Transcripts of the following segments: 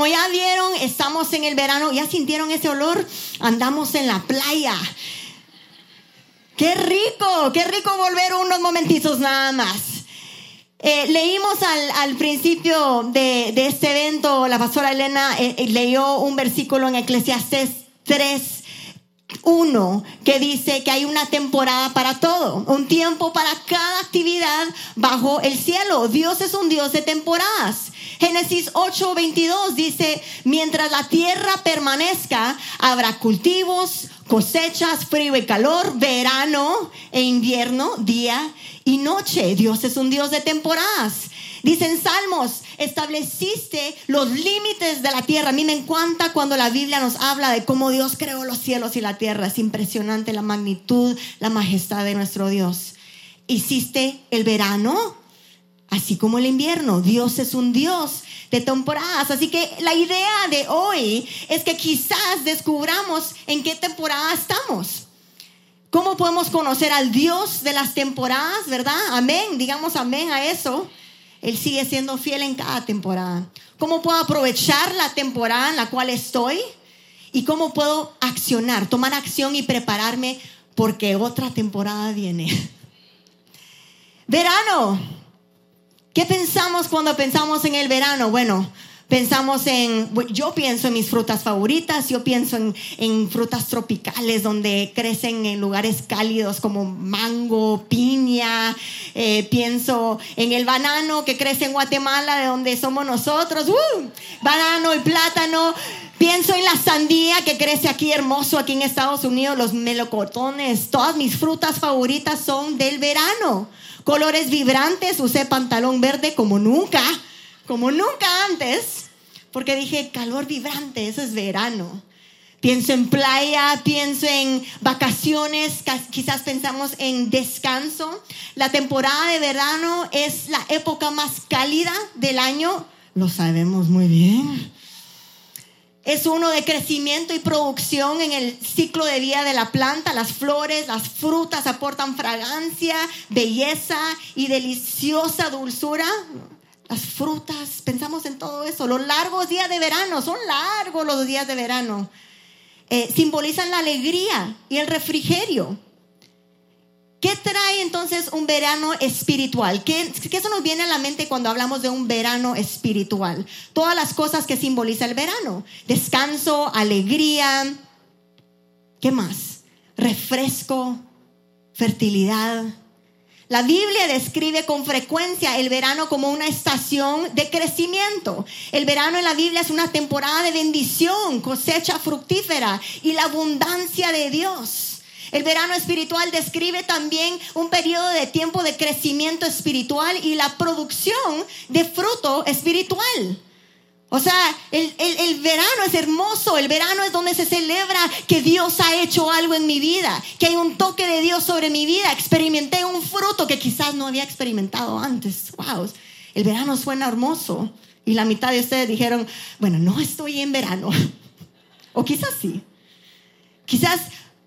Como ya vieron, estamos en el verano, ya sintieron ese olor, andamos en la playa. Qué rico, qué rico volver unos momentizos nada más. Eh, leímos al, principio de, este evento, la pastora Elena eh, eh, leyó un versículo en Eclesiastes 3, 1, que dice que hay una temporada para todo, un tiempo para cada actividad bajo el cielo. Dios es un Dios de temporadas. Génesis 8, 22 dice, mientras la tierra permanezca, habrá cultivos, cosechas, frío y calor, verano e invierno, día y noche. Dios es un Dios de temporadas. Dicen Salmos, estableciste los límites de la tierra. A mí me encanta cuando la Biblia nos habla de cómo Dios creó los cielos y la tierra. Es impresionante la magnitud, la majestad de nuestro Dios. Hiciste el verano, así como el invierno. Dios es un Dios de temporadas. Así que la idea de hoy es que quizás descubramos en qué temporada estamos. ¿Cómo podemos conocer al Dios de las temporadas, verdad? Amén, digamos amén a eso. Él sigue siendo fiel en cada temporada. ¿Cómo puedo aprovechar la temporada en la cual estoy? ¿Y cómo puedo accionar, tomar acción y prepararme porque otra temporada viene? Verano, ¿Qué pensamos cuando pensamos en el verano? Bueno, pensamos en, yo pienso en mis frutas favoritas, yo pienso en, frutas tropicales donde crecen en lugares cálidos como mango, piña, eh, pienso en el banano que crece en Guatemala, de donde somos nosotros, ¡uh! banano y plátano. Pienso en la sandía que crece aquí hermoso, aquí en Estados Unidos, los melocotones, todas mis frutas favoritas son del verano colores vibrantes, usé pantalón verde como nunca, como nunca antes, porque dije, calor vibrante, eso es verano. Pienso en playa, pienso en vacaciones, quizás pensamos en descanso. La temporada de verano es la época más cálida del año, lo sabemos muy bien es uno de crecimiento y producción en el ciclo de vida de la planta. Las flores, las frutas aportan fragancia, belleza y deliciosa dulzura. Las frutas, pensamos en todo eso. Los largos días de verano, son largos los días de verano. Eh, simbolizan la alegría y el refrigerio. ¿Qué trae entonces un verano espiritual? ¿Qué, ¿Qué, se nos viene a la mente cuando hablamos de un verano espiritual? Todas las cosas que simboliza el verano. Descanso, alegría. ¿Qué más? Refresco, fertilidad. La Biblia describe con frecuencia el verano como una estación de crecimiento. El verano en la Biblia es una temporada de bendición, cosecha fructífera y la abundancia de Dios. El verano espiritual describe también un periodo de tiempo de crecimiento espiritual y la producción de fruto espiritual. O sea, el, verano es hermoso, el verano es donde se celebra que Dios ha hecho algo en mi vida, que hay un toque de Dios sobre mi vida, experimenté un fruto que quizás no había experimentado antes. Wow, el verano suena hermoso. Y la mitad de ustedes dijeron, bueno, no estoy en verano. o quizás sí. Quizás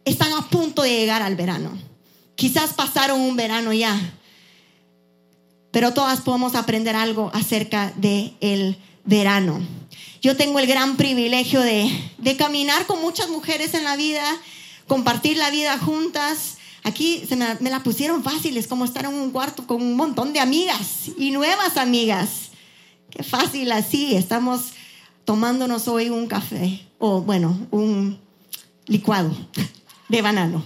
están a punto de llegar al verano. Quizás pasaron un verano ya, pero todas podemos aprender algo acerca del el verano. Yo tengo el gran privilegio de, caminar con muchas mujeres en la vida, compartir la vida juntas. Aquí se me, me, la pusieron fácil, es como estar en un cuarto con un montón de amigas y nuevas amigas. Qué fácil así, estamos tomándonos hoy un café o bueno, un licuado de banano.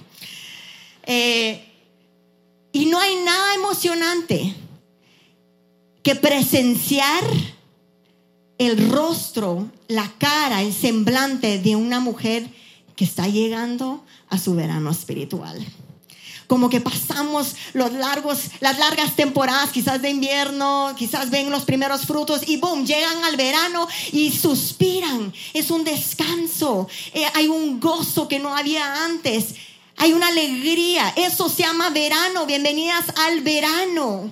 Eh, y no hay nada emocionante que presenciar el rostro, la cara, el semblante de una mujer que está llegando a su verano espiritual. Como que pasamos los largos, las largas temporadas, quizás de invierno, quizás ven los primeros frutos y boom, llegan al verano y suspiran. Es un descanso, eh, hay un gozo que no había antes, hay una alegría. Eso se llama verano. Bienvenidas al verano.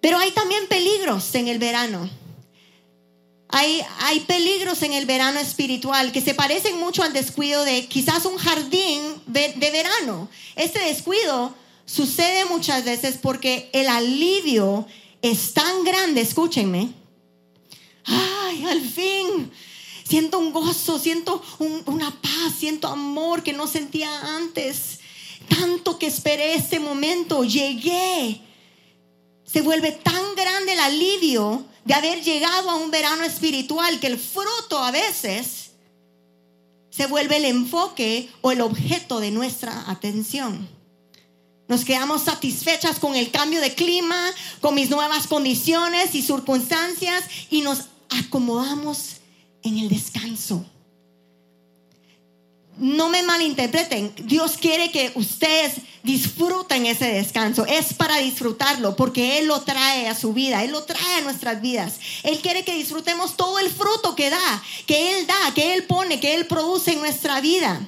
Pero hay también peligros en el verano. Hay, peligros en el verano espiritual que se parecen mucho al descuido de quizás un jardín de, verano. Este descuido sucede muchas veces porque el alivio es tan grande, escúchenme. Ay, al fin. Siento un gozo, siento una paz, siento amor que no sentía antes. Tanto que esperé este momento, llegué. Se vuelve tan grande el alivio de haber llegado a un verano espiritual que el fruto a veces se vuelve el enfoque o el objeto de nuestra atención. Nos quedamos satisfechas con el cambio de clima, con mis nuevas condiciones y circunstancias y nos acomodamos en el descanso. No me malinterpreten, Dios quiere que ustedes disfruten ese descanso. Es para disfrutarlo porque Él lo trae a su vida, Él lo trae a nuestras vidas. Él quiere que disfrutemos todo el fruto que da, que Él da, que Él pone, que Él produce en nuestra vida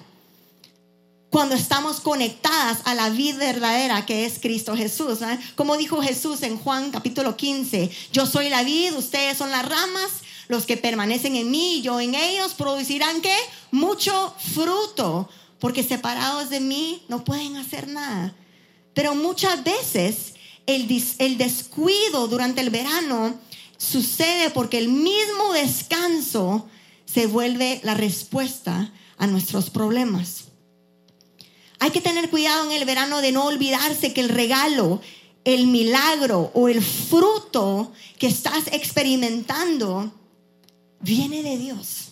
cuando estamos conectadas a la vida verdadera que es Cristo Jesús. ¿eh? Como dijo Jesús en Juan capítulo 15, yo soy la vid, ustedes son las ramas, los que permanecen en mí y yo en ellos producirán qué? Mucho fruto, porque separados de mí no pueden hacer nada. Pero muchas veces el, el descuido durante el verano sucede porque el mismo descanso se vuelve la respuesta a nuestros problemas. Hay que tener cuidado en el verano de no olvidarse que el regalo, el milagro o el fruto que estás experimentando viene de Dios.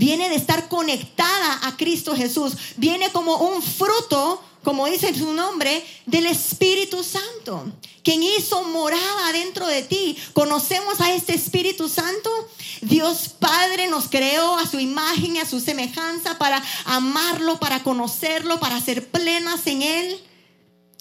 Viene de estar conectada a Cristo Jesús. Viene como un fruto, como dice su nombre, del Espíritu Santo. Quien hizo morada dentro de ti. ¿Conocemos a este Espíritu Santo? Dios Padre nos creó a su imagen y a su semejanza para amarlo, para conocerlo, para ser plenas en Él.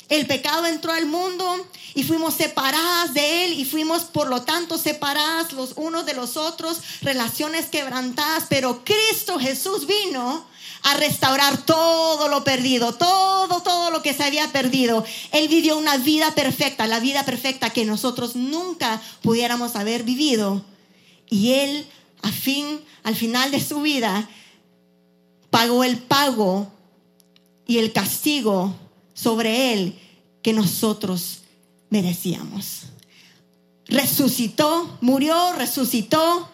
El pecado entró al mundo y fuimos separadas de Él y fuimos por lo tanto separadas los unos de los otros, relaciones quebrantadas, pero Cristo Jesús vino a restaurar todo lo perdido, todo, todo lo que se había perdido. Él vivió una vida perfecta, la vida perfecta que nosotros nunca pudiéramos haber vivido. Y Él, a fin, al final de su vida, pagó el pago y el castigo sobre Él que nosotros merecíamos. Resucitó, murió, resucitó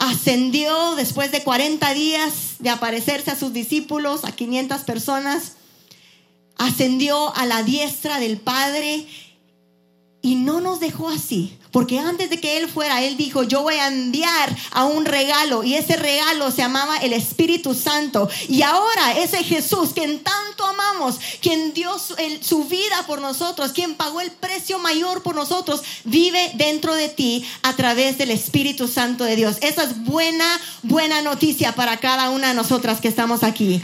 ascendió después de 40 días de aparecerse a sus discípulos, a 500 personas, ascendió a la diestra del Padre y no nos dejó así, porque antes de que Él fuera, Él dijo, yo voy a enviar a un regalo, y ese regalo se llamaba el Espíritu Santo. Y ahora ese Jesús, quien tanto amamos, quien dio su, vida por nosotros, quien pagó el precio mayor por nosotros, vive dentro de ti a través del Espíritu Santo de Dios. Esa es buena, buena noticia para cada una de nosotras que estamos aquí.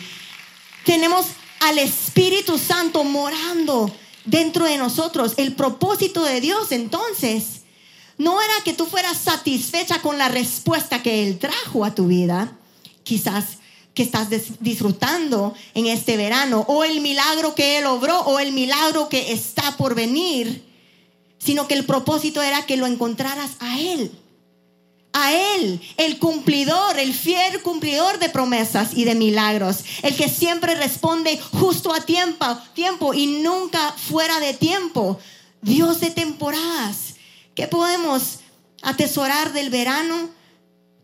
Tenemos al Espíritu Santo morando dentro de nosotros. El propósito de Dios entonces no era que tú fueras satisfecha con la respuesta que Él trajo a tu vida, quizás que estás disfrutando en este verano, o el milagro que Él obró, o el milagro que está por venir, sino que el propósito era que lo encontraras a Él a Él, el cumplidor, el fiel cumplidor de promesas y de milagros, el que siempre responde justo a tiempo, tiempo y nunca fuera de tiempo. Dios de temporadas. ¿Qué podemos atesorar del verano?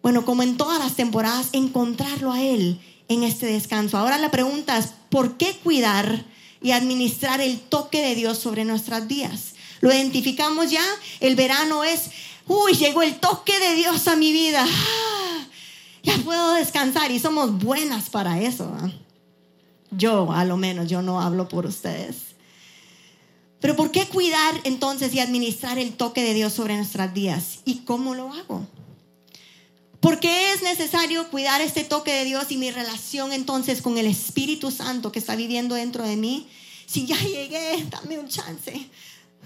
Bueno, como en todas las temporadas, encontrarlo a Él en este descanso. Ahora la pregunta es, ¿por qué cuidar y administrar el toque de Dios sobre nuestras vidas? Lo identificamos ya, el verano es uy, llegó el toque de Dios a mi vida. Ah, ya puedo descansar y somos buenas para eso. Yo, a lo menos, yo no hablo por ustedes. Pero ¿por qué cuidar entonces y administrar el toque de Dios sobre nuestras vidas? ¿Y cómo lo hago? ¿Por qué es necesario cuidar este toque de Dios y mi relación entonces con el Espíritu Santo que está viviendo dentro de mí? Si ya llegué, dame un chance.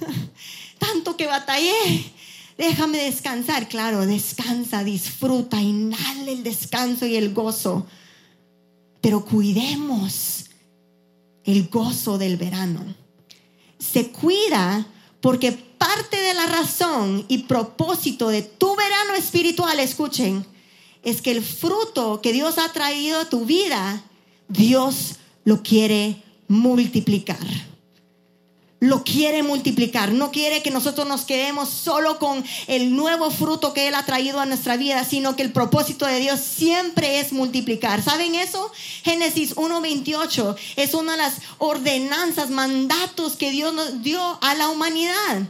Tanto que batallé, Déjame descansar. Claro, descansa, disfruta, inhala el descanso y el gozo. Pero cuidemos el gozo del verano. Se cuida porque parte de la razón y propósito de tu verano espiritual, escuchen, es que el fruto que Dios ha traído a tu vida, Dios lo quiere multiplicar. Lo quiere multiplicar. No quiere que nosotros nos quedemos solo con el nuevo fruto que Él ha traído a nuestra vida, sino que el propósito de Dios siempre es multiplicar. ¿Saben eso? Génesis 1.28 es una de las ordenanzas, mandatos que Dios nos dio a la humanidad.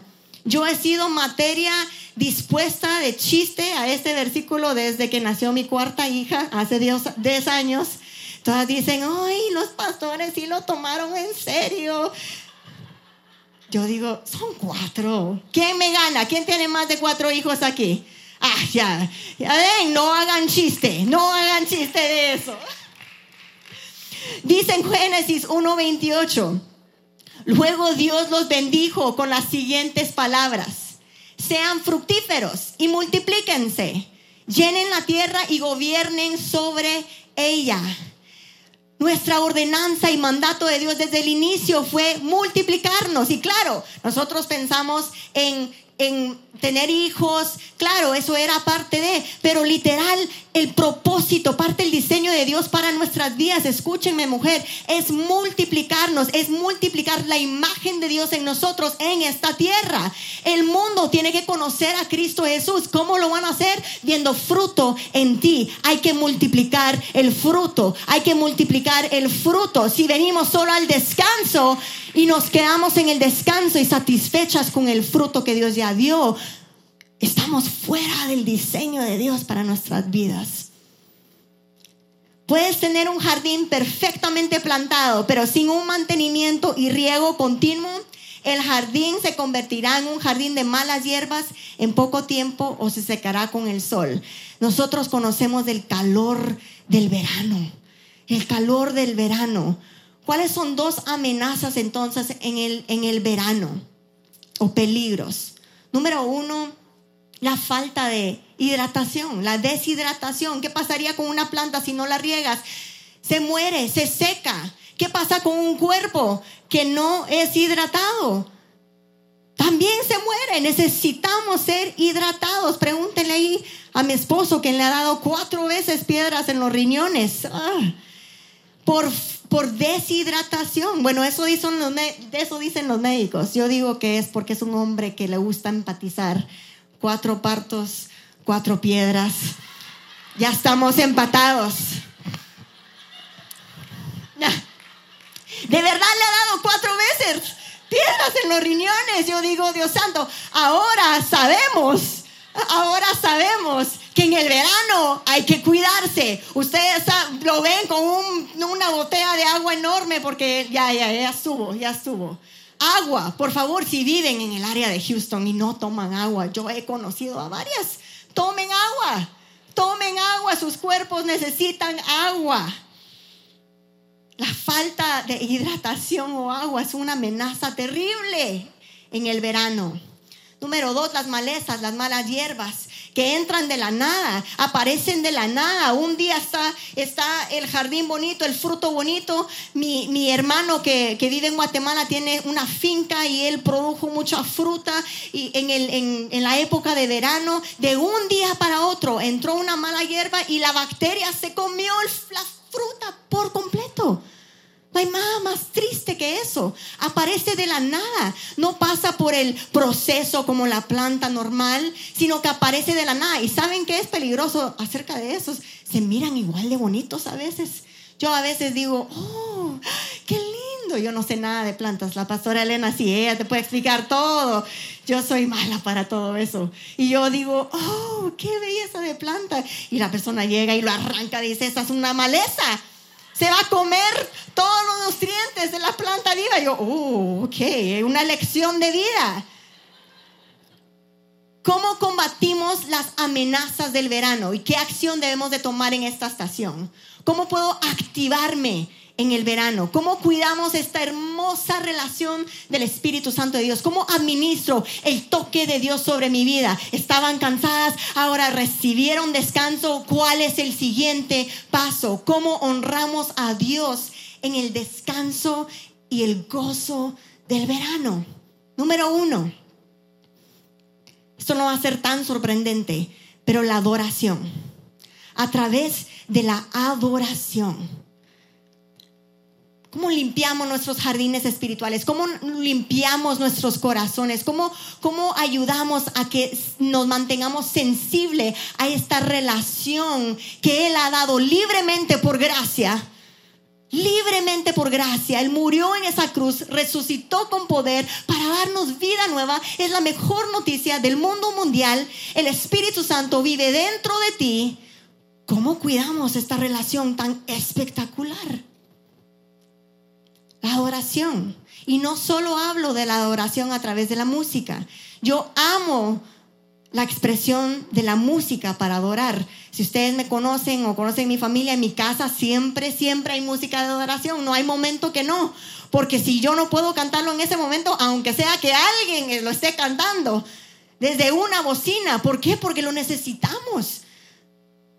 Yo he sido materia dispuesta de chiste a este versículo desde que nació mi cuarta hija, hace 10 años. Todas dicen, ay, los pastores sí lo tomaron en serio. Yo digo, son cuatro. ¿Quién me gana? ¿Quién tiene más de cuatro hijos aquí? Ah, ya. Ya ven, no hagan chiste, no hagan chiste de eso. Dice en Génesis 1.28, luego Dios los bendijo con las siguientes palabras. Sean fructíferos y multiplíquense. Llenen la tierra y gobiernen sobre ella. Nuestra ordenanza y mandato de Dios desde el inicio fue multiplicarnos. Y claro, nosotros pensamos en, en tener hijos, claro, eso era parte de, pero literal, el propósito, parte del diseño de Dios para nuestras vidas, escúchenme mujer, es multiplicarnos, es multiplicar la imagen de Dios en nosotros, en esta tierra. El mundo tiene que conocer a Cristo Jesús. ¿Cómo lo van a hacer? Viendo fruto en ti. Hay que multiplicar el fruto, hay que multiplicar el fruto. Si venimos solo al descanso y nos quedamos en el descanso y satisfechas con el fruto que Dios ya dio, Estamos fuera del diseño de Dios para nuestras vidas. Puedes tener un jardín perfectamente plantado, pero sin un mantenimiento y riego continuo, el jardín se convertirá en un jardín de malas hierbas en poco tiempo o se secará con el sol. Nosotros conocemos del calor del verano, el calor del verano. ¿Cuáles son dos amenazas entonces en el, en el verano o peligros? Número uno, la falta de hidratación, la deshidratación. ¿Qué pasaría con una planta si no la riegas? Se muere, se seca. ¿Qué pasa con un cuerpo que no es hidratado? También se muere. Necesitamos ser hidratados. Pregúntenle ahí a mi esposo que le ha dado cuatro veces piedras en los riñones. Ah, por, por deshidratación. Bueno, eso dicen, los, médicos. Yo digo que es porque es un hombre que le gusta empatizar cuatro partos, cuatro piedras. Ya estamos empatados. De verdad le ha dado cuatro veces piedras en los riñones. Yo digo, Dios santo, ahora sabemos, ahora sabemos que en el verano hay que cuidarse. Ustedes lo ven con una botella de agua enorme porque ya, ya, ya estuvo, ya estuvo. Agua, por favor, si viven en el área de Houston y no toman agua, yo he conocido a varias, tomen agua, tomen agua, sus cuerpos necesitan agua. La falta de hidratación o agua es una amenaza terrible en el verano. Número dos, las malezas, las malas hierbas que entran de la nada, aparecen de la nada. Un día está, el jardín bonito, el fruto bonito. Mi, hermano que, que, vive en Guatemala tiene una finca y él produjo mucha fruta y en, el, en, en la época de verano, de un día para otro, entró una mala hierba y la bacteria se comió la fruta por completo. No hay nada más triste que eso. Aparece de la nada. No pasa por el proceso como la planta normal, sino que aparece de la nada. ¿Y saben qué es peligroso acerca de esos? Se miran igual de bonitos a veces. Yo a veces digo, oh, qué lindo. Yo no sé nada de plantas. La pastora Elena sí, ella te puede explicar todo. Yo soy mala para todo eso. Y yo digo, oh, qué belleza de planta. Y la persona llega y lo arranca y dice, esa es una maleza se va a comer todos los nutrientes de la planta viva. yo, oh, ok, una lección de vida. ¿Cómo combatimos las amenazas del verano y qué acción debemos de tomar en esta estación? ¿Cómo puedo activarme en el verano? ¿Cómo cuidamos esta hermosa relación del Espíritu Santo de Dios? ¿Cómo administro el toque de Dios sobre mi vida? Estaban cansadas, ahora recibieron descanso. ¿Cuál es el siguiente paso? ¿Cómo honramos a Dios en el descanso y el gozo del verano? Número uno, esto no va a ser tan sorprendente, pero la adoración. A través de la adoración ¿Cómo limpiamos nuestros jardines espirituales? ¿Cómo limpiamos nuestros corazones? ¿Cómo, cómo ayudamos a que nos mantengamos sensibles a esta relación que Él ha dado libremente por gracia? Libremente por gracia. Él murió en esa cruz, resucitó con poder para darnos vida nueva. Es la mejor noticia del mundo mundial. El Espíritu Santo vive dentro de ti. ¿Cómo cuidamos esta relación tan espectacular? La adoración. Y no solo hablo de la adoración a través de la música. Yo amo la expresión de la música para adorar. Si ustedes me conocen o conocen mi familia, en mi casa siempre, siempre hay música de adoración. No hay momento que no. Porque si yo no puedo cantarlo en ese momento, aunque sea que alguien lo esté cantando, desde una bocina. ¿Por qué? Porque lo necesitamos.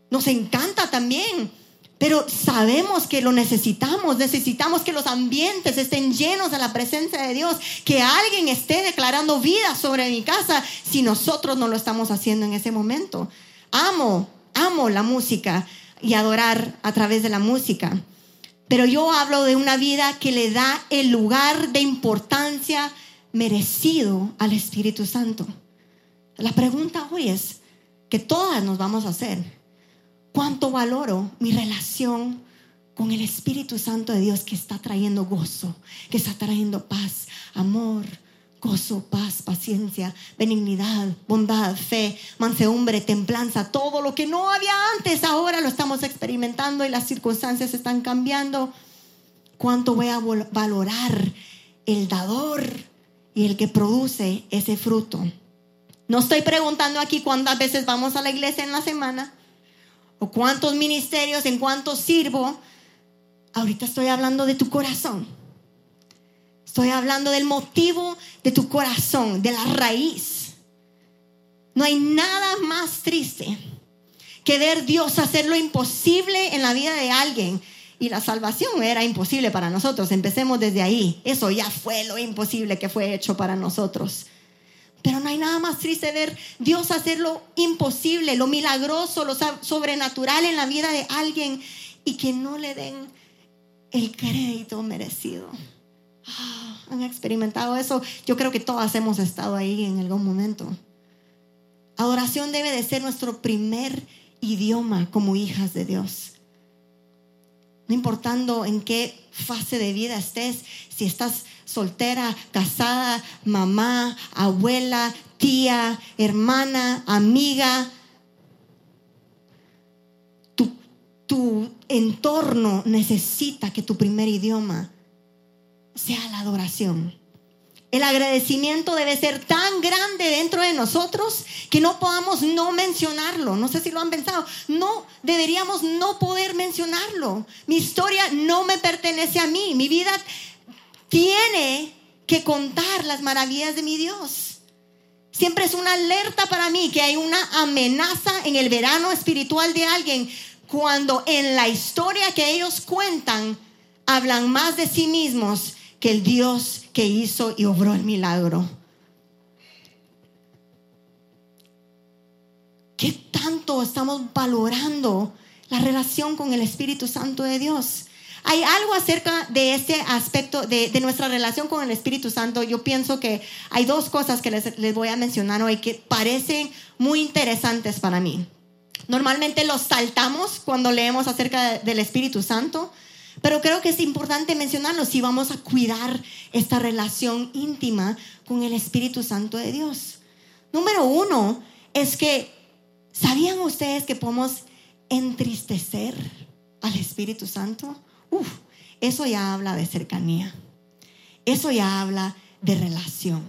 Nos encanta también. Pero sabemos que lo necesitamos, necesitamos que los ambientes estén llenos de la presencia de Dios, que alguien esté declarando vida sobre mi casa si nosotros no lo estamos haciendo en ese momento. Amo, amo la música y adorar a través de la música. Pero yo hablo de una vida que le da el lugar de importancia merecido al Espíritu Santo. La pregunta hoy es que todas nos vamos a hacer cuánto valoro mi relación con el Espíritu Santo de Dios que está trayendo gozo, que está trayendo paz, amor, gozo, paz, paciencia, benignidad, bondad, fe, mansedumbre, templanza, todo lo que no había antes, ahora lo estamos experimentando y las circunstancias están cambiando. ¿Cuánto voy a valorar el dador y el que produce ese fruto? No estoy preguntando aquí cuántas veces vamos a la iglesia en la semana o cuántos ministerios, en cuántos sirvo. Ahorita estoy hablando de tu corazón. Estoy hablando del motivo de tu corazón, de la raíz. No hay nada más triste que ver Dios hacer lo imposible en la vida de alguien. Y la salvación era imposible para nosotros. Empecemos desde ahí. Eso ya fue lo imposible que fue hecho para nosotros. Pero no hay nada más triste ver Dios hacer lo imposible, lo milagroso, lo sobrenatural en la vida de alguien y que no le den el crédito merecido. Ah, ¿Han experimentado eso? Yo creo que todas hemos estado ahí en algún momento. Adoración debe de ser nuestro primer idioma como hijas de Dios. No importando en qué fase de vida estés, si estás soltera, casada, mamá, abuela, tía, hermana, amiga. Tu, tu entorno necesita que tu primer idioma sea la adoración. El agradecimiento debe ser tan grande dentro de nosotros que no podamos no mencionarlo. No sé si lo han pensado. No, deberíamos no poder mencionarlo. Mi historia no me pertenece a mí. Mi vida tiene que contar las maravillas de mi Dios. Siempre es una alerta para mí que hay una amenaza en el verano espiritual de alguien cuando en la historia que ellos cuentan hablan más de sí mismos que el Dios que hizo y obró el milagro. ¿Qué tanto estamos valorando la relación con el Espíritu Santo de Dios? Hay algo acerca de este aspecto de, nuestra relación con el Espíritu Santo. Yo pienso que hay dos cosas que les, voy a mencionar hoy que parecen muy interesantes para mí. Normalmente los saltamos cuando leemos acerca del Espíritu Santo. Pero creo que es importante mencionarlo si vamos a cuidar esta relación íntima con el Espíritu Santo de Dios. Número uno es que, ¿sabían ustedes que podemos entristecer al Espíritu Santo? Uf, eso ya habla de cercanía. Eso ya habla de relación.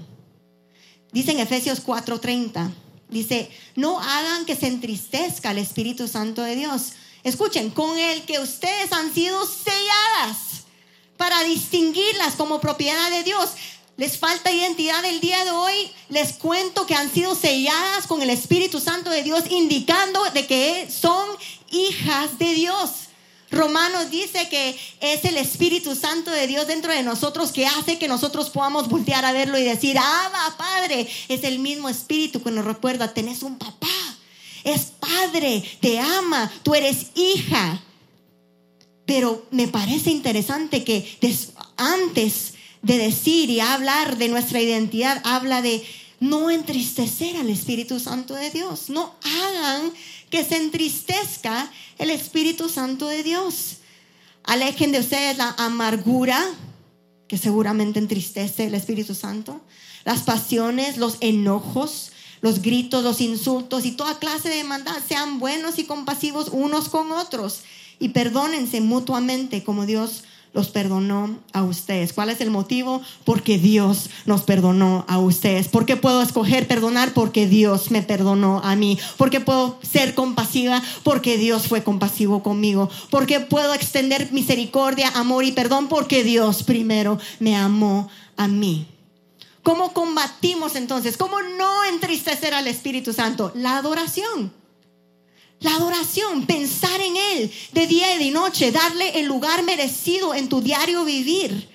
Dice en Efesios 4:30, dice, no hagan que se entristezca el Espíritu Santo de Dios escuchen, con el que ustedes han sido selladas para distinguirlas como propiedad de Dios. Les falta identidad el día de hoy. Les cuento que han sido selladas con el Espíritu Santo de Dios, indicando de que son hijas de Dios. Romanos dice que es el Espíritu Santo de Dios dentro de nosotros que hace que nosotros podamos voltear a verlo y decir, Abba, Padre, es el mismo Espíritu que nos recuerda, tenés un papá es padre, te ama, tú eres hija. Pero me parece interesante que antes de decir y hablar de nuestra identidad, habla de no entristecer al Espíritu Santo de Dios. No hagan que se entristezca el Espíritu Santo de Dios. Alejen de ustedes la amargura, que seguramente entristece el Espíritu Santo, las pasiones, los enojos, los gritos, los insultos y toda clase de maldad. Sean buenos y compasivos unos con otros y perdónense mutuamente como Dios los perdonó a ustedes. ¿Cuál es el motivo? Porque Dios nos perdonó a ustedes. ¿Por qué puedo escoger perdonar? Porque Dios me perdonó a mí. ¿Por qué puedo ser compasiva? Porque Dios fue compasivo conmigo. ¿Por qué puedo extender misericordia, amor y perdón? Porque Dios primero me amó a mí. ¿Cómo combatimos entonces? ¿Cómo no entristecer al Espíritu Santo? La adoración. La adoración, pensar en Él de día y de noche, darle el lugar merecido en tu diario vivir.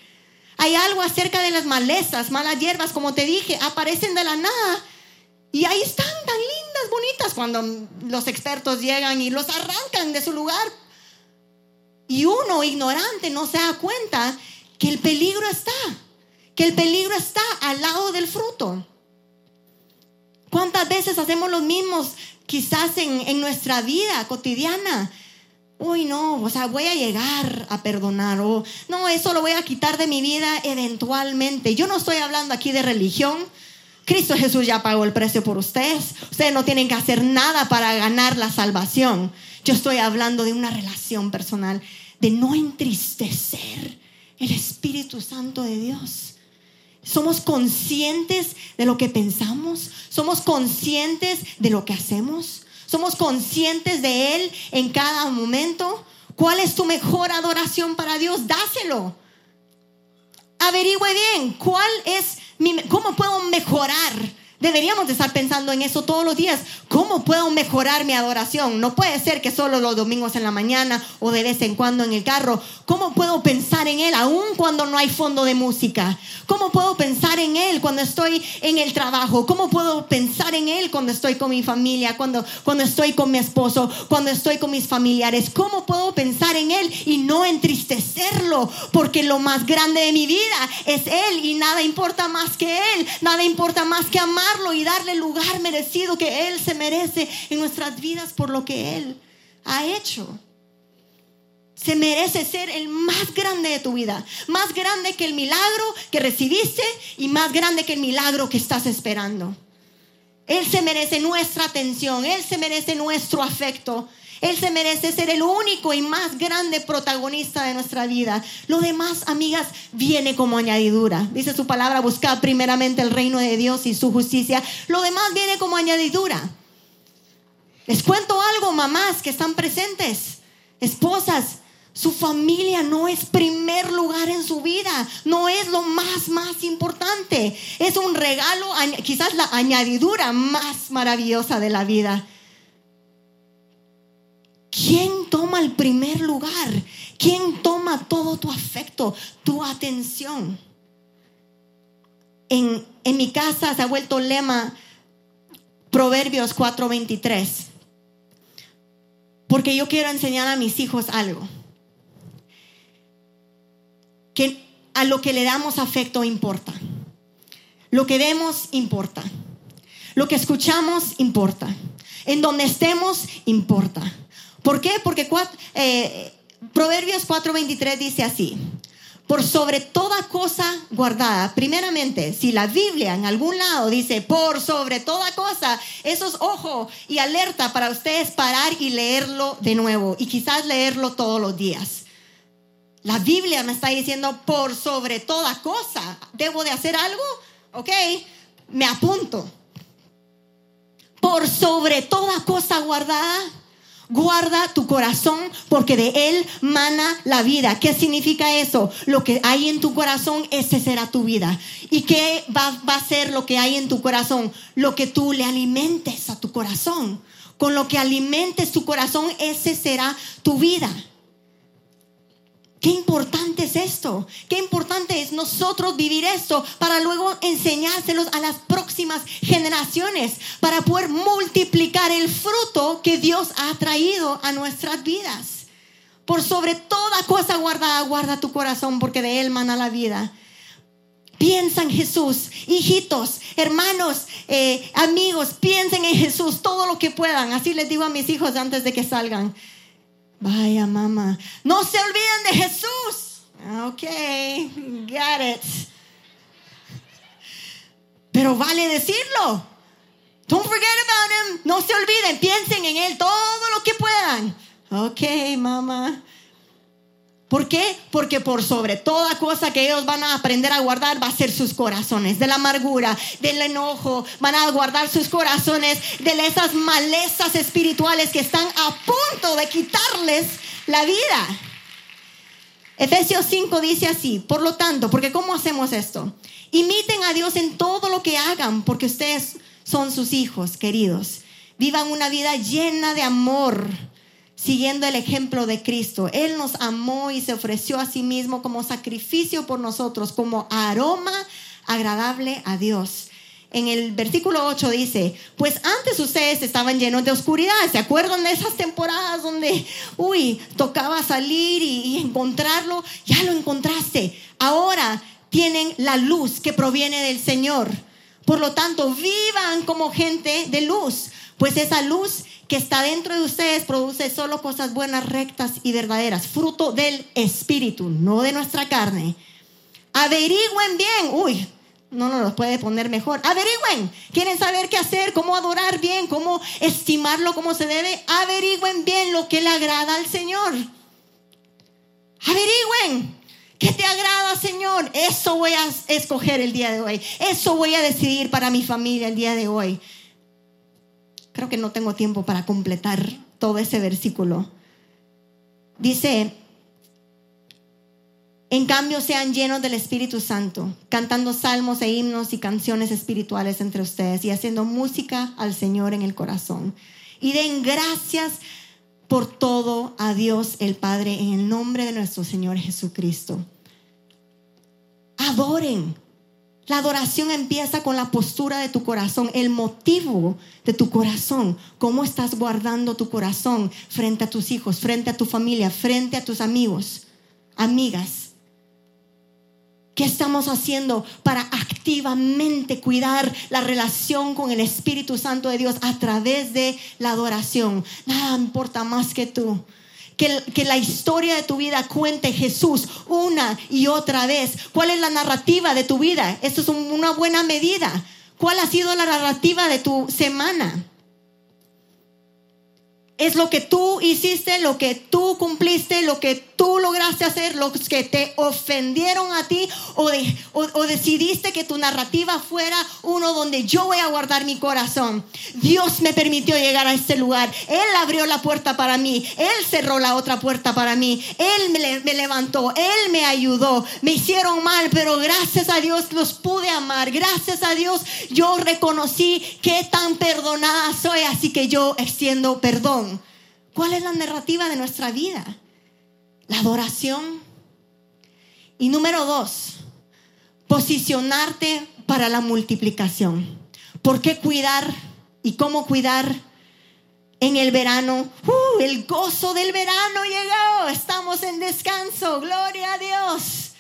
Hay algo acerca de las malezas, malas hierbas, como te dije, aparecen de la nada. Y ahí están tan lindas, bonitas, cuando los expertos llegan y los arrancan de su lugar. Y uno, ignorante, no se da cuenta que el peligro está, que el peligro está al lado del fruto. ¿Cuántas veces hacemos los mismos quizás en, nuestra vida cotidiana. Uy, no, o sea, voy a llegar a perdonar o no, eso lo voy a quitar de mi vida eventualmente. Yo no estoy hablando aquí de religión. Cristo Jesús ya pagó el precio por ustedes. Ustedes no tienen que hacer nada para ganar la salvación. Yo estoy hablando de una relación personal, de no entristecer el Espíritu Santo de Dios. Somos conscientes de lo que pensamos. Somos conscientes de lo que hacemos. Somos conscientes de Él en cada momento. ¿Cuál es tu mejor adoración para Dios? Dáselo. Averigüe bien cuál es mi, cómo puedo mejorar Deberíamos de estar pensando en eso todos los días. ¿Cómo puedo mejorar mi adoración? No puede ser que solo los domingos en la mañana o de vez en cuando en el carro. ¿Cómo puedo pensar en Él aún cuando no hay fondo de música? ¿Cómo puedo pensar en Él cuando estoy en el trabajo? ¿Cómo puedo pensar en Él cuando estoy con mi familia, cuando, cuando estoy con mi esposo, cuando estoy con mis familiares? ¿Cómo puedo pensar en Él y no entristecerlo? Porque lo más grande de mi vida es Él y nada importa más que Él, nada importa más que amar y darle el lugar merecido que Él se merece en nuestras vidas por lo que Él ha hecho. Se merece ser el más grande de tu vida, más grande que el milagro que recibiste y más grande que el milagro que estás esperando. Él se merece nuestra atención, Él se merece nuestro afecto, él se merece ser el único y más grande protagonista de nuestra vida. Lo demás, amigas, viene como añadidura. Dice su palabra, buscad primeramente el reino de Dios y su justicia. Lo demás viene como añadidura. Les cuento algo, mamás que están presentes, esposas. Su familia no es primer lugar en su vida, no es lo más, más importante. Es un regalo, quizás la añadidura más maravillosa de la vida. ¿Quién toma el primer lugar? ¿Quién toma todo tu afecto, tu atención? En, en mi casa se ha vuelto lema Proverbios 4:23. Porque yo quiero enseñar a mis hijos algo. Que a lo que le damos afecto importa. Lo que vemos importa. Lo que escuchamos importa. En donde estemos importa. ¿Por qué? Porque eh, Proverbios 4:23 dice así. Por sobre toda cosa guardada. Primeramente, si la Biblia en algún lado dice por sobre toda cosa, eso es ojo y alerta para ustedes parar y leerlo de nuevo y quizás leerlo todos los días. La Biblia me está diciendo por sobre toda cosa. ¿Debo de hacer algo? Ok, me apunto. Por sobre toda cosa guardada Guarda tu corazón porque de él mana la vida. ¿Qué significa eso? Lo que hay en tu corazón, ese será tu vida. ¿Y qué va, va, a ser lo que hay en tu corazón? Lo que tú le alimentes a tu corazón. Con lo que alimentes tu corazón, ese será tu vida. Qué importante es esto. Qué importante es nosotros vivir esto para luego enseñárselos a las próximas generaciones, para poder multiplicar el fruto que Dios ha traído a nuestras vidas. Por sobre toda cosa guarda, guarda tu corazón, porque de él mana la vida. Piensa en Jesús, hijitos, hermanos, eh, amigos, piensen en Jesús todo lo que puedan. Así les digo a mis hijos antes de que salgan. Vaya, mamá, no se olviden de Jesús. Ok, got it. Pero vale decirlo. Don't forget about him. No se olviden, piensen en él todo lo que puedan. Ok, mamá. ¿Por qué? Porque por sobre toda cosa que ellos van a aprender a guardar va a ser sus corazones, de la amargura, del enojo, van a guardar sus corazones de esas malezas espirituales que están a punto de quitarles la vida. Efesios 5 dice así, por lo tanto, porque ¿cómo hacemos esto? Imiten a Dios en todo lo que hagan, porque ustedes son sus hijos queridos. Vivan una vida llena de amor siguiendo el ejemplo de Cristo. Él nos amó y se ofreció a sí mismo como sacrificio por nosotros, como aroma agradable a Dios. En el versículo 8 dice, pues antes ustedes estaban llenos de oscuridad. ¿Se acuerdan de esas temporadas donde, uy, tocaba salir y, y encontrarlo? Ya lo encontraste. Ahora tienen la luz que proviene del Señor. Por lo tanto, vivan como gente de luz, pues esa luz que está dentro de ustedes produce solo cosas buenas, rectas y verdaderas, fruto del Espíritu, no de nuestra carne. Averigüen bien, uy, no nos lo puede poner mejor. Averigüen, quieren saber qué hacer, cómo adorar bien, cómo estimarlo como se debe. Averigüen bien lo que le agrada al Señor. Averigüen. ¿Qué te agrada, Señor? Eso voy a escoger el día de hoy. Eso voy a decidir para mi familia el día de hoy. Que no tengo tiempo para completar todo ese versículo. Dice, en cambio sean llenos del Espíritu Santo, cantando salmos e himnos y canciones espirituales entre ustedes y haciendo música al Señor en el corazón. Y den gracias por todo a Dios el Padre en el nombre de nuestro Señor Jesucristo. Adoren, la adoración empieza con la postura de tu corazón, el motivo de tu corazón, cómo estás guardando tu corazón frente a tus hijos, frente a tu familia, frente a tus amigos, amigas. ¿Qué estamos haciendo para activamente cuidar la relación con el Espíritu Santo de Dios a través de la adoración? Nada importa más que tú que, la historia de tu vida cuente Jesús una y otra vez. ¿Cuál es la narrativa de tu vida? Esto es una buena medida. ¿Cuál ha sido la narrativa de tu semana? Es lo que tú hiciste, lo que tú cumpliste, lo que tú lograste hacer, los que te ofendieron a ti o, o, decidiste que tu narrativa fuera uno donde yo voy a guardar mi corazón. Dios me permitió llegar a este lugar. Él abrió la puerta para mí. Él cerró la otra puerta para mí. Él me, me levantó. Él me ayudó. Me hicieron mal, pero gracias a Dios los pude amar. Gracias a Dios yo reconocí qué tan perdonada soy, así que yo extiendo perdón. ¿Cuál es la narrativa de nuestra vida? La adoración. Y número dos, posicionarte para la multiplicación. ¿Por qué cuidar y cómo cuidar en el verano? Uh, el gozo del verano llegó. Estamos en descanso. Gloria a Dios.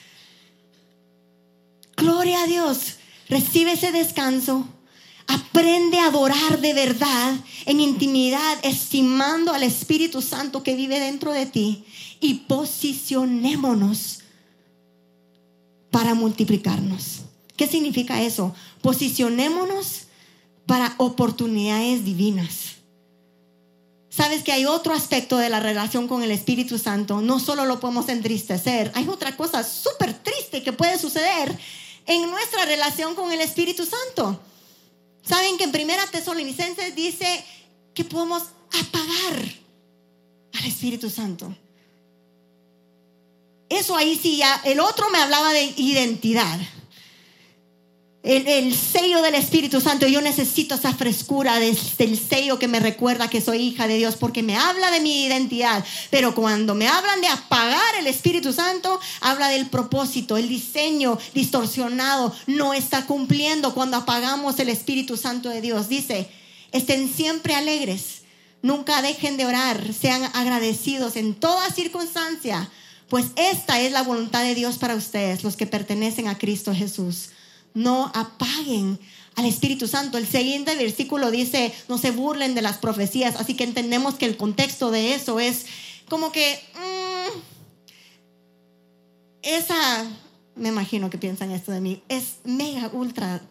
Gloria a Dios. Recibe ese descanso. Aprende a adorar de verdad, en intimidad, estimando al Espíritu Santo que vive dentro de ti y posicionémonos para multiplicarnos. ¿Qué significa eso? Posicionémonos para oportunidades divinas. Sabes que hay otro aspecto de la relación con el Espíritu Santo. No solo lo podemos entristecer, hay otra cosa súper triste que puede suceder en nuestra relación con el Espíritu Santo. Saben que en Primera Tesalonicenses dice que podemos apagar al Espíritu Santo. Eso ahí sí ya, el otro me hablaba de identidad el, sello del Espíritu Santo. Yo necesito esa frescura del sello que me recuerda que soy hija de Dios porque me habla de mi identidad. Pero cuando me hablan de apagar el Espíritu Santo, habla del propósito, el diseño distorsionado no está cumpliendo cuando apagamos el Espíritu Santo de Dios. Dice, estén siempre alegres, Nunca dejen de orar, sean agradecidos en toda circunstancia, pues esta es la voluntad de Dios para ustedes, los que pertenecen a Cristo Jesús. No apaguen al Espíritu Santo. El siguiente versículo dice, no se burlen de las profecías, así que entendemos que el contexto de eso es como que mm, esa, me imagino que piensan esto de mí, es mega, ultra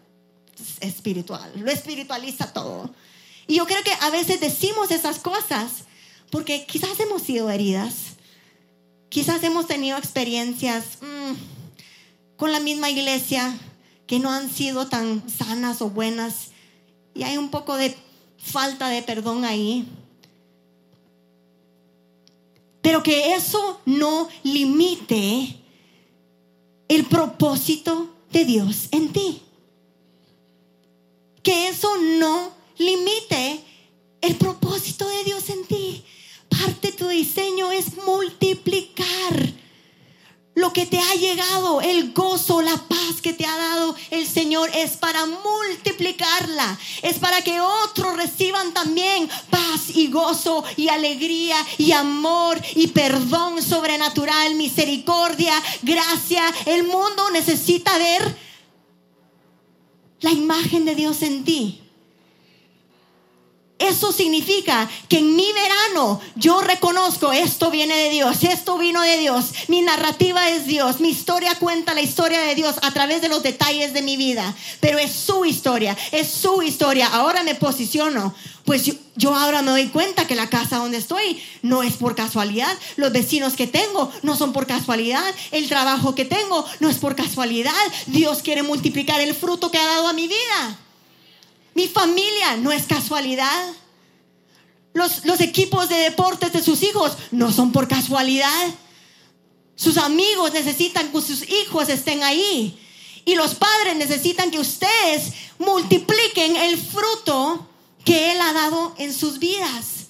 espiritual, lo espiritualiza todo. Y yo creo que a veces decimos esas cosas porque quizás hemos sido heridas, quizás hemos tenido experiencias mm, con la misma iglesia que no han sido tan sanas o buenas y hay un poco de falta de perdón ahí. Pero que eso no limite el propósito de Dios en ti. Que eso no limite el propósito de Dios en ti. Parte de tu diseño es multiplicar lo que te ha llegado, el gozo, la paz que te ha dado el Señor es para multiplicarla, es para que otros reciban también paz y gozo y alegría y amor y perdón sobrenatural, misericordia, gracia. El mundo necesita ver la imagen de Dios en ti. Eso significa que en mi verano yo reconozco esto viene de Dios, esto vino de Dios, mi narrativa es Dios, mi historia cuenta la historia de Dios a través de los detalles de mi vida, pero es su historia, es su historia. Ahora me posiciono, pues yo, ahora me doy cuenta que la casa donde estoy no es por casualidad, los vecinos que tengo no son por casualidad, el trabajo que tengo no es por casualidad, Dios quiere multiplicar el fruto que ha dado a mi vida. Mi familia no es casualidad. Los, equipos de deportes de sus hijos no son por casualidad. Sus amigos necesitan que sus hijos estén ahí. Y los padres necesitan que ustedes multipliquen el fruto que Él ha dado en sus vidas.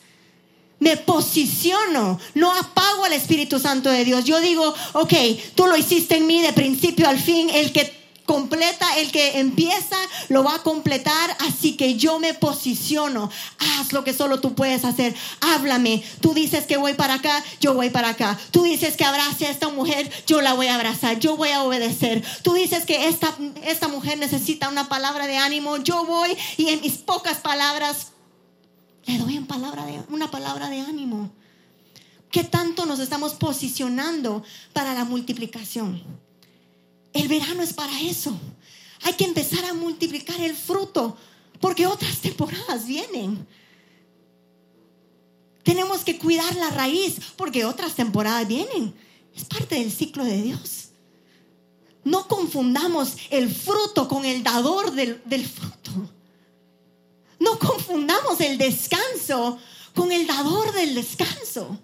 Me posiciono, no apago al Espíritu Santo de Dios. Yo digo, ok, tú lo hiciste en mí de principio al fin, el que completa, el que empieza lo va a completar, así que yo me posiciono, haz lo que solo tú puedes hacer, háblame, tú dices que voy para acá, yo voy para acá, tú dices que abrace a esta mujer, yo la voy a abrazar, yo voy a obedecer, tú dices que esta, esta mujer necesita una palabra de ánimo, yo voy y en mis pocas palabras le doy palabra de, una palabra de ánimo. ¿Qué tanto nos estamos posicionando para la multiplicación? El verano es para eso. Hay que empezar a multiplicar el fruto porque otras temporadas vienen. Tenemos que cuidar la raíz porque otras temporadas vienen. Es parte del ciclo de Dios. No confundamos el fruto con el dador del, fruto. No confundamos el descanso con el dador del descanso.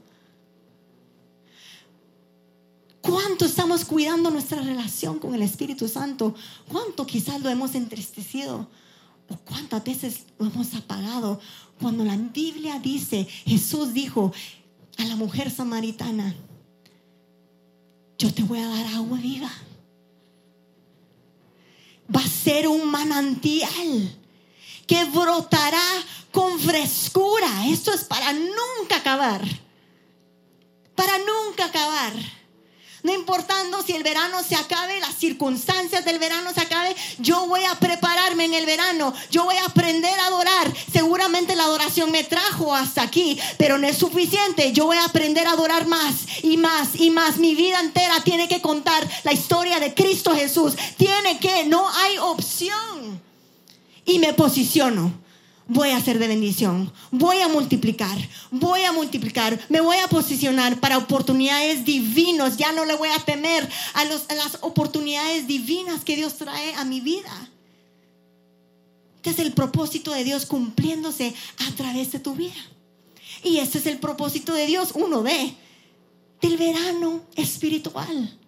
¿Cuánto estamos cuidando nuestra relación con el Espíritu Santo? ¿Cuánto quizás lo hemos entristecido? ¿O cuántas veces lo hemos apagado? Cuando la Biblia dice, Jesús dijo a la mujer samaritana, yo te voy a dar agua viva. Va a ser un manantial que brotará con frescura. Esto es para nunca acabar. Para nunca acabar. No importando si el verano se acabe, las circunstancias del verano se acabe, yo voy a prepararme en el verano, yo voy a aprender a adorar. Seguramente la adoración me trajo hasta aquí, pero no es suficiente. Yo voy a aprender a adorar más y más y más. Mi vida entera tiene que contar la historia de Cristo Jesús. Tiene que, no hay opción. Y me posiciono voy a ser de bendición, voy a multiplicar, voy a multiplicar, me voy a posicionar para oportunidades divinas, ya no le voy a temer a, las oportunidades divinas que Dios trae a mi vida. Este es el propósito de Dios cumpliéndose a través de tu vida. Y este es el propósito de Dios, uno de, del verano espiritual.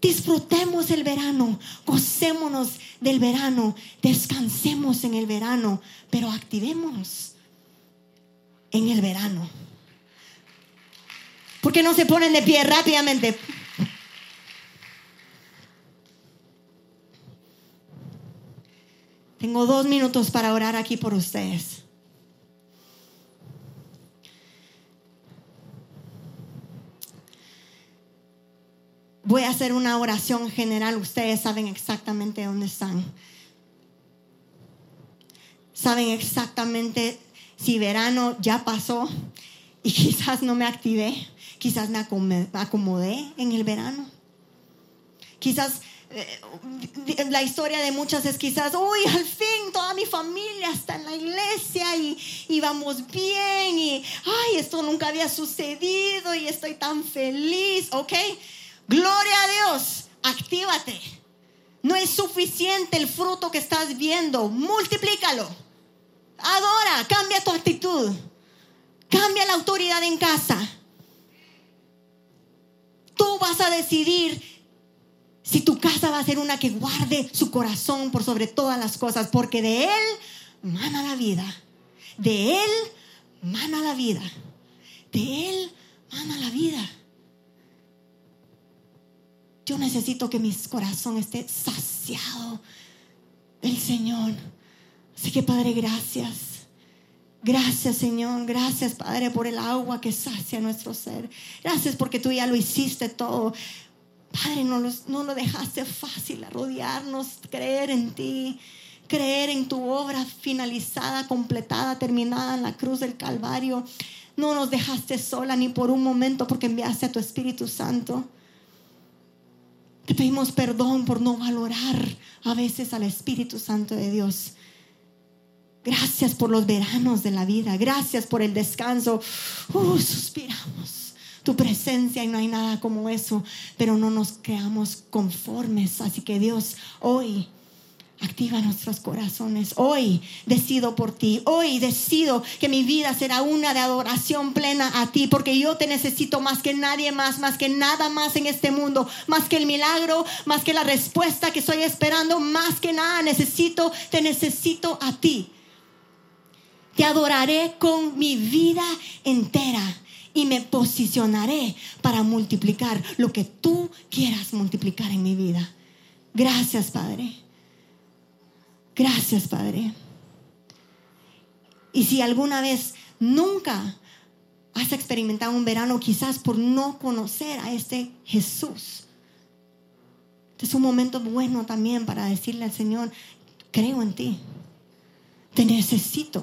Disfrutemos el verano, gocémonos del verano, descansemos en el verano, pero activémonos en el verano. ¿Por qué no se ponen de pie rápidamente? Tengo dos minutos para orar aquí por ustedes. Voy a hacer una oración general. Ustedes saben exactamente dónde están. Saben exactamente si verano ya pasó y quizás no me activé, quizás me acomodé en el verano. Quizás eh, la historia de muchas es quizás, uy, al fin toda mi familia está en la iglesia y, y, vamos bien y, ay, esto nunca había sucedido y estoy tan feliz, ¿ok? Gloria a Dios, actívate. No es suficiente el fruto que estás viendo, multiplícalo. Adora, cambia tu actitud. Cambia la autoridad en casa. Tú vas a decidir si tu casa va a ser una que guarde su corazón por sobre todas las cosas, porque de Él mana la vida. De Él mana la vida. De Él mana la vida. Yo necesito que mi corazón esté saciado del Señor. Así que Padre, gracias. Gracias Señor, gracias Padre por el agua que sacia nuestro ser. Gracias porque tú ya lo hiciste todo. Padre, no, no lo dejaste fácil rodearnos, creer en ti, creer en tu obra finalizada, completada, terminada en la cruz del Calvario. No nos dejaste sola ni por un momento porque enviaste a tu Espíritu Santo. Te pedimos perdón por no valorar a veces al Espíritu Santo de Dios. Gracias por los veranos de la vida. Gracias por el descanso. Uh, suspiramos tu presencia y no hay nada como eso. Pero no nos creamos conformes. Así que Dios, hoy Activa nuestros corazones. Hoy decido por ti. Hoy decido que mi vida será una de adoración plena a ti, porque yo te necesito más que nadie más, más que nada más en este mundo, más que el milagro, más que la respuesta que estoy esperando, más que nada necesito, te necesito a ti. Te adoraré con mi vida entera y me posicionaré para multiplicar lo que tú quieras multiplicar en mi vida. Gracias, Padre. Gracias, Padre. Y si alguna vez nunca has experimentado un verano, quizás por no conocer a este Jesús, es un momento bueno también para decirle al Señor, creo en ti, te necesito.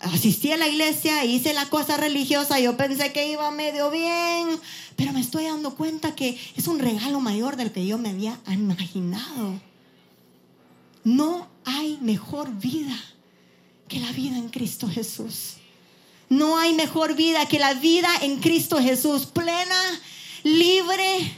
Asistí a la iglesia, hice la cosa religiosa, yo pensé que iba medio bien, pero me estoy dando cuenta que es un regalo mayor del que yo me había imaginado. No hay mejor vida que la vida en Cristo Jesús. No hay mejor vida que la vida en Cristo Jesús, plena, libre.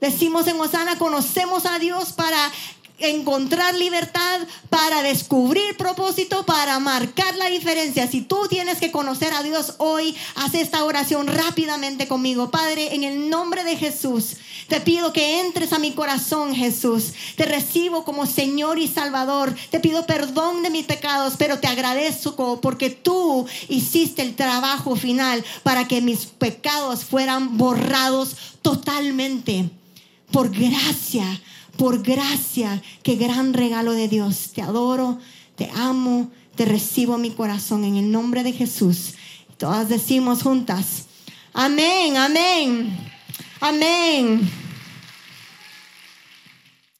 Decimos en Osana, conocemos a Dios para encontrar libertad, para descubrir propósito, para marcar la diferencia. Si tú tienes que conocer a Dios hoy, haz esta oración rápidamente conmigo. Padre, en el nombre de Jesús, te pido que entres a mi corazón, Jesús. Te recibo como Señor y Salvador. Te pido perdón de mis pecados, pero te agradezco porque tú hiciste el trabajo final para que mis pecados fueran borrados totalmente. Por gracia por gracia, qué gran regalo de Dios. Te adoro, te amo, te recibo mi corazón en el nombre de Jesús. Todas decimos juntas, amén, amén, amén.